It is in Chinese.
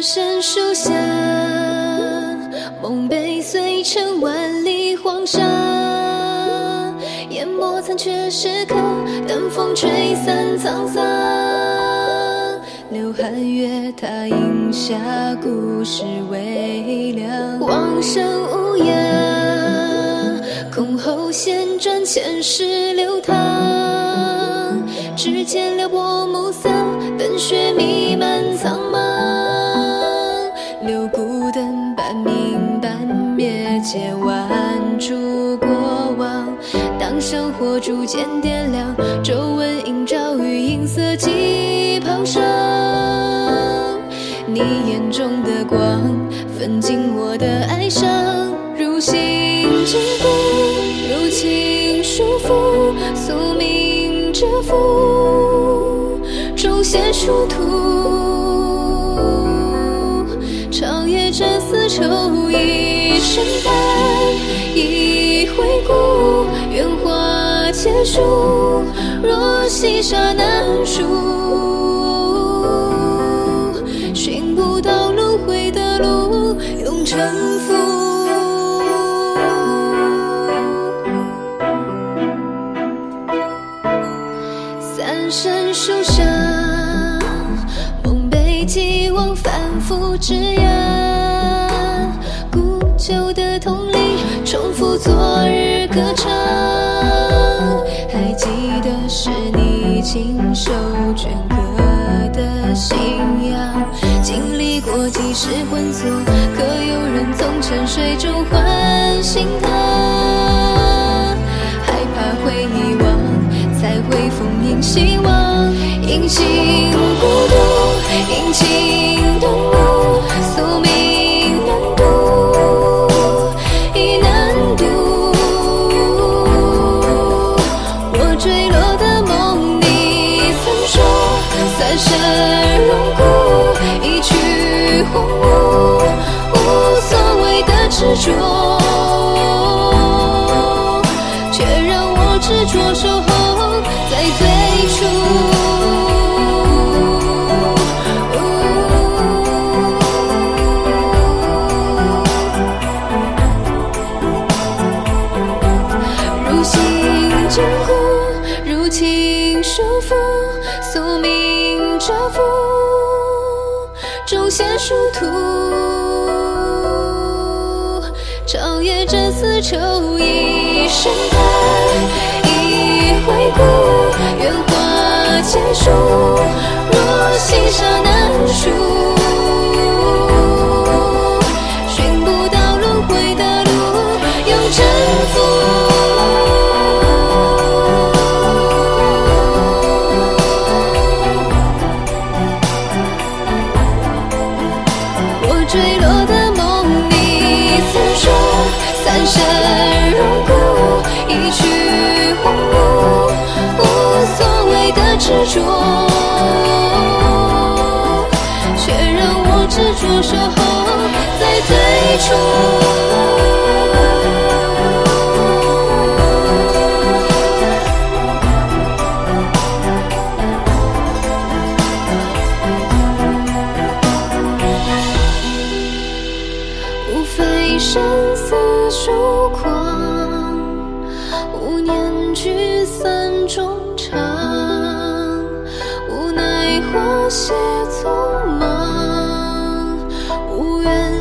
生树下，梦被碎成万里黄沙，淹没残缺时刻，等风吹散沧桑。流寒月塔映下故事微凉，往生无涯，空后旋转前世流淌，指尖撩拨生活逐渐点亮，皱纹映照于银色旗袍上。你眼中的光，分尽我的哀伤，如行之故，如情束缚，宿命蛰伏，诛仙殊途。长夜这丝绸一身淡，一回顾，结束，若细沙难数。寻不到轮回的路，永沉浮。三生树下，梦被寄望，反复执。镌刻的信仰，经历过几世浑浊，可有人从沉睡中唤醒他？害怕会遗忘，才会封印希望。隐形孤独，执着守候在最初。如行坚固，如情束缚，宿命蛰伏，诛仙殊途。长夜这丝绸一身淡，一回顾，愿化千树，若细沙执着，却让我执着守候在最初。无非生死疏狂，无念聚散终场，那些匆忙无人